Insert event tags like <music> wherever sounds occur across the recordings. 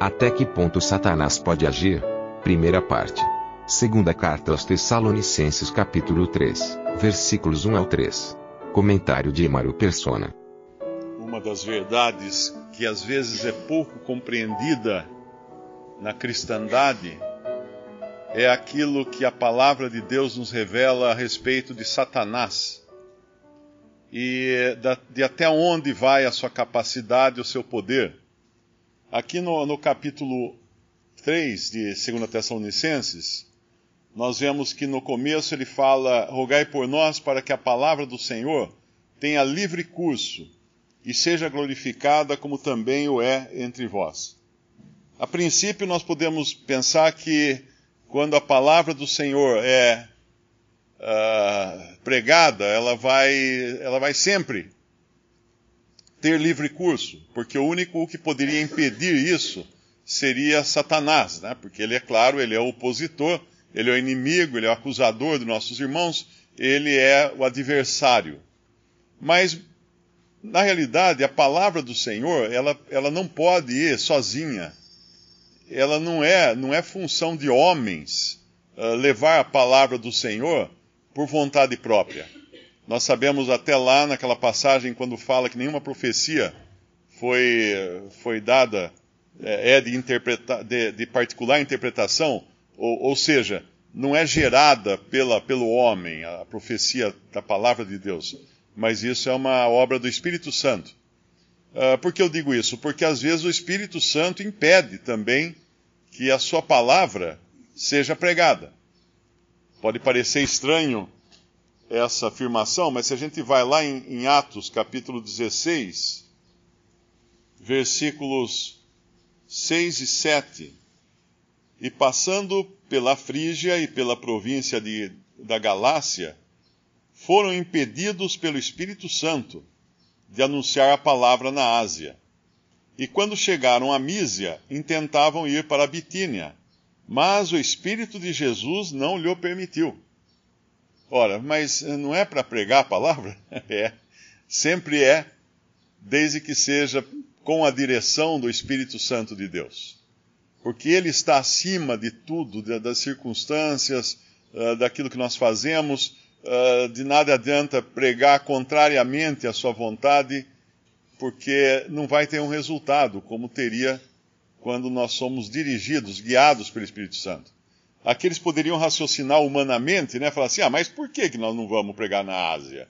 Até que ponto Satanás pode agir? Primeira parte. Segunda carta aos Tessalonicenses capítulo 3, versículos 1 ao 3. Comentário de Emaro Persona. Uma das verdades que às vezes é pouco compreendida na cristandade é aquilo que a palavra de Deus nos revela a respeito de Satanás e de até onde vai a sua capacidade, o seu poder. Aqui no, no capítulo 3 de 2 Tessalonicenses, nós vemos que no começo ele fala: Rogai por nós para que a palavra do Senhor tenha livre curso e seja glorificada como também o é entre vós. A princípio, nós podemos pensar que quando a palavra do Senhor é uh, pregada, ela vai, ela vai sempre ter livre curso, porque o único que poderia impedir isso seria Satanás, né? porque ele é claro, ele é o opositor, ele é o inimigo, ele é o acusador dos nossos irmãos, ele é o adversário. Mas, na realidade, a palavra do Senhor, ela, ela não pode ir sozinha. Ela não é, não é função de homens uh, levar a palavra do Senhor por vontade própria. Nós sabemos até lá naquela passagem quando fala que nenhuma profecia foi, foi dada, é, é de, de, de, particular interpretação, ou, ou, seja, não é gerada pela, pelo homem, a profecia da palavra de Deus, mas isso é uma obra do Espírito Santo. Uh, por que eu digo isso? Porque às vezes o Espírito Santo impede também que a sua palavra seja pregada. Pode parecer estranho essa afirmação, mas se a gente vai lá em, em Atos capítulo 16, versículos 6 e 7, e passando pela Frígia e pela província de, da Galácia, foram impedidos pelo Espírito Santo de anunciar a palavra na Ásia. E quando chegaram a Mísia, intentavam ir para a Bitínia, mas o Espírito de Jesus não lhe permitiu. Ora, mas não é para pregar a palavra? <laughs> É. Sempre é, desde que seja com a direção do Espírito Santo de Deus. Porque Ele está acima de tudo, das circunstâncias, ah, daquilo que nós fazemos. Ah, de nada adianta pregar contrariamente à Sua vontade, porque não vai ter um resultado como teria quando nós somos dirigidos, guiados pelo Espírito Santo aqueles poderiam raciocinar humanamente, né? Falar assim, ah, mas por que, que nós não vamos pregar na Ásia?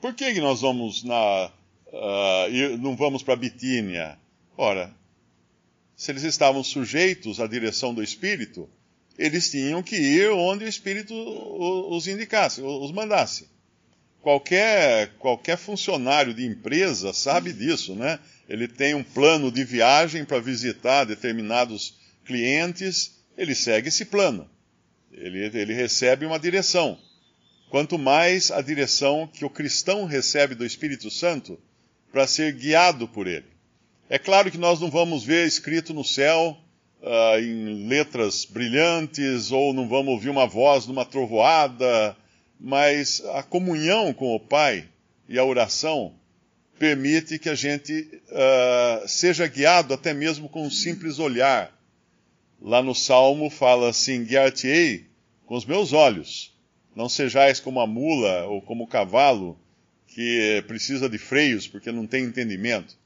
Por que, que nós vamos na, uh, não vamos para Bitínia? Ora, se eles estavam sujeitos à direção do Espírito, eles tinham que ir onde o Espírito os indicasse, os mandasse. Qualquer, qualquer funcionário de empresa sabe disso, né? Ele tem um plano de viagem para visitar determinados clientes ele segue esse plano. Ele, ele recebe uma direção. Quanto mais a direção que o cristão recebe do Espírito Santo para ser guiado por ele. É claro que nós não vamos ver escrito no céu uh, em letras brilhantes, ou não vamos ouvir uma voz numa trovoada, mas a comunhão com o Pai e a oração permite que a gente uh, seja guiado até mesmo com um simples olhar Lá no Salmo fala assim: Guiar-te-ei com os meus olhos. Não sejais como a mula ou como o cavalo que precisa de freios porque não tem entendimento.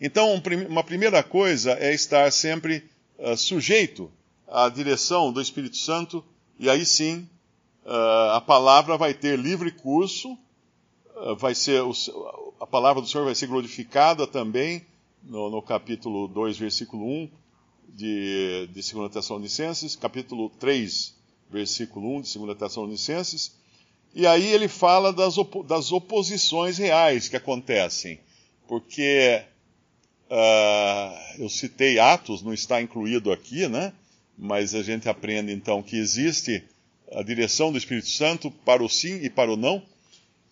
Então, uma primeira coisa é estar sempre uh, sujeito à direção do Espírito Santo, e aí sim uh, a palavra vai ter livre curso, uh, vai ser o, a palavra do Senhor vai ser glorificada também, no, no capítulo 2, versículo 1, de, de 2 Tessalonicenses, capítulo 3, versículo 1 de 2 Tessalonicenses, e aí ele fala das, op das oposições reais que acontecem. porque uh, eu citei Atos, não está incluído aqui, né? Mas a gente aprende então que existe a direção do Espírito Santo para o sim e para o não.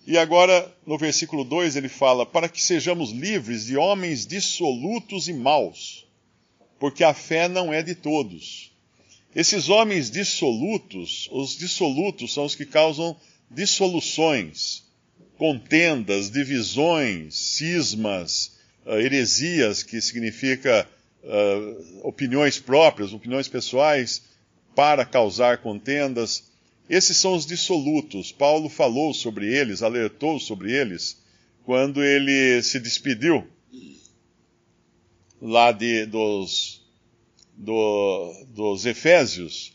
E agora, no versículo 2, ele fala: Para que sejamos livres de homens dissolutos e maus, porque a fé não é de todos. Esses homens dissolutos, os dissolutos são os que causam dissoluções, contendas, divisões, cismas, uh, heresias, que significa uh, opiniões próprias, opiniões pessoais, para causar contendas. Esses são os dissolutos. Paulo falou sobre eles, alertou sobre eles, quando ele se despediu lá de, dos, do, dos Efésios,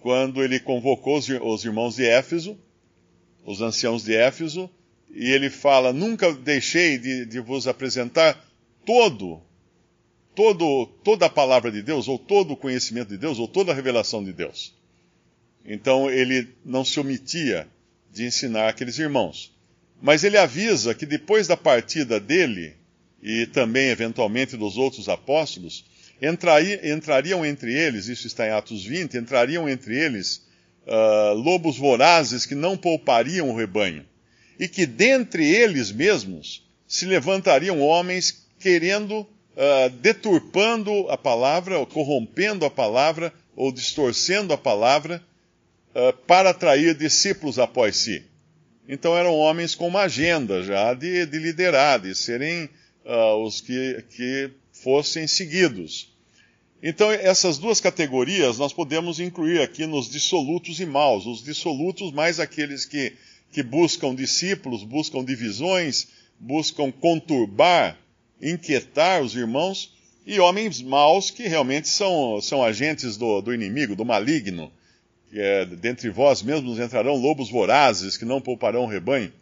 quando ele convocou os, os irmãos de Éfeso, os anciãos de Éfeso, e ele fala: Nunca deixei de, de vos apresentar todo, todo, toda a palavra de Deus, ou todo o conhecimento de Deus, ou toda a revelação de Deus. Então ele não se omitia de ensinar aqueles irmãos. Mas ele avisa que depois da partida dele, e também eventualmente dos outros apóstolos, entrariam entre eles, isso está em Atos 20, entrariam entre eles uh, lobos vorazes que não poupariam o rebanho e que dentre eles mesmos se levantariam homens querendo, uh, deturpando a palavra, ou corrompendo a palavra, ou distorcendo a palavra, uh, para atrair discípulos após si. Então eram homens com uma agenda já de, de liderar, de serem uh, os que, que fossem seguidos. Então, essas duas categorias nós podemos incluir aqui nos dissolutos e maus. Os dissolutos, mais aqueles que que buscam discípulos, buscam divisões, buscam conturbar, inquietar os irmãos, e homens maus que realmente são, são agentes do, do inimigo, do maligno. É, dentre vós mesmos entrarão lobos vorazes que não pouparão o rebanho.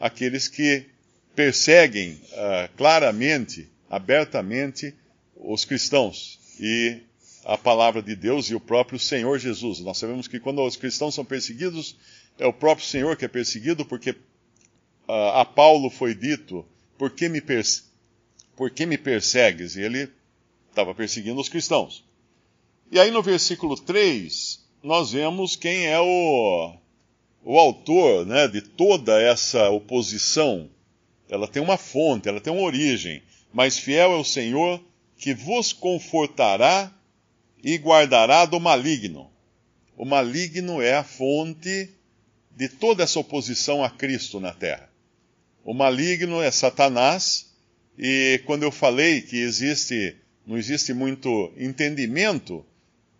Aqueles que perseguem uh, claramente, abertamente, os cristãos e a palavra de Deus e o próprio Senhor Jesus. Nós sabemos que quando os cristãos são perseguidos, é o próprio Senhor que é perseguido, porque uh, a Paulo foi dito: por que, me por que me persegues? E ele estava perseguindo os cristãos. E aí no versículo 3, nós vemos quem é o, o autor né, de toda essa oposição. Ela tem uma fonte, ela tem uma origem. Mas fiel é o Senhor que vos confortará e guardará do maligno. O maligno é a fonte de toda essa oposição a Cristo na terra. O maligno é Satanás, e quando eu falei que existe, não existe muito entendimento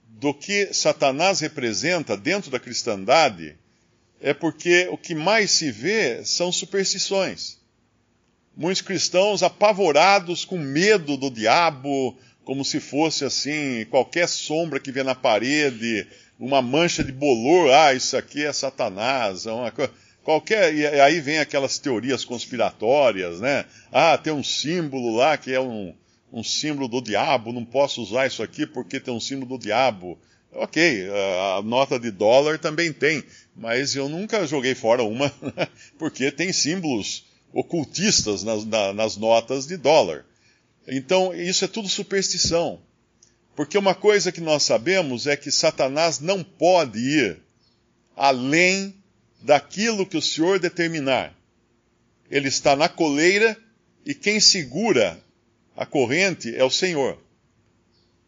do que Satanás representa dentro da cristandade, é porque o que mais se vê são superstições. Muitos cristãos apavorados com medo do diabo, como se fosse assim, qualquer sombra que vê na parede, uma mancha de bolor, ah, isso aqui é Satanás, é uma coisa. Qualquer, e aí vem aquelas teorias conspiratórias, né? Ah, tem um símbolo lá que é um, um símbolo do diabo, não posso usar isso aqui porque tem um símbolo do diabo. Ok, a nota de dólar também tem, mas eu nunca joguei fora uma, <laughs> porque tem símbolos ocultistas nas, nas notas de dólar. Então, isso é tudo superstição. Porque uma coisa que nós sabemos é que Satanás não pode ir além daquilo que o Senhor determinar. Ele está na coleira e quem segura a corrente é o Senhor.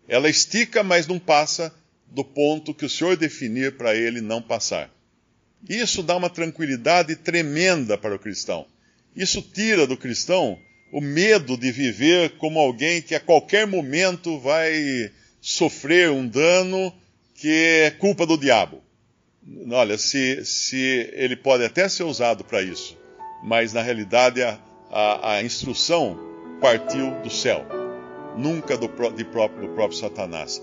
Ela estica, mas não passa do ponto que o Senhor definir para ele não passar. Isso dá uma tranquilidade tremenda para o cristão. Isso tira do cristão o medo de viver como alguém que a qualquer momento vai sofrer um dano que é culpa do diabo. Olha, se, se ele pode até ser usado para isso, mas na realidade a, a, a, instrução partiu do céu, nunca do, de próprio, do próprio Satanás.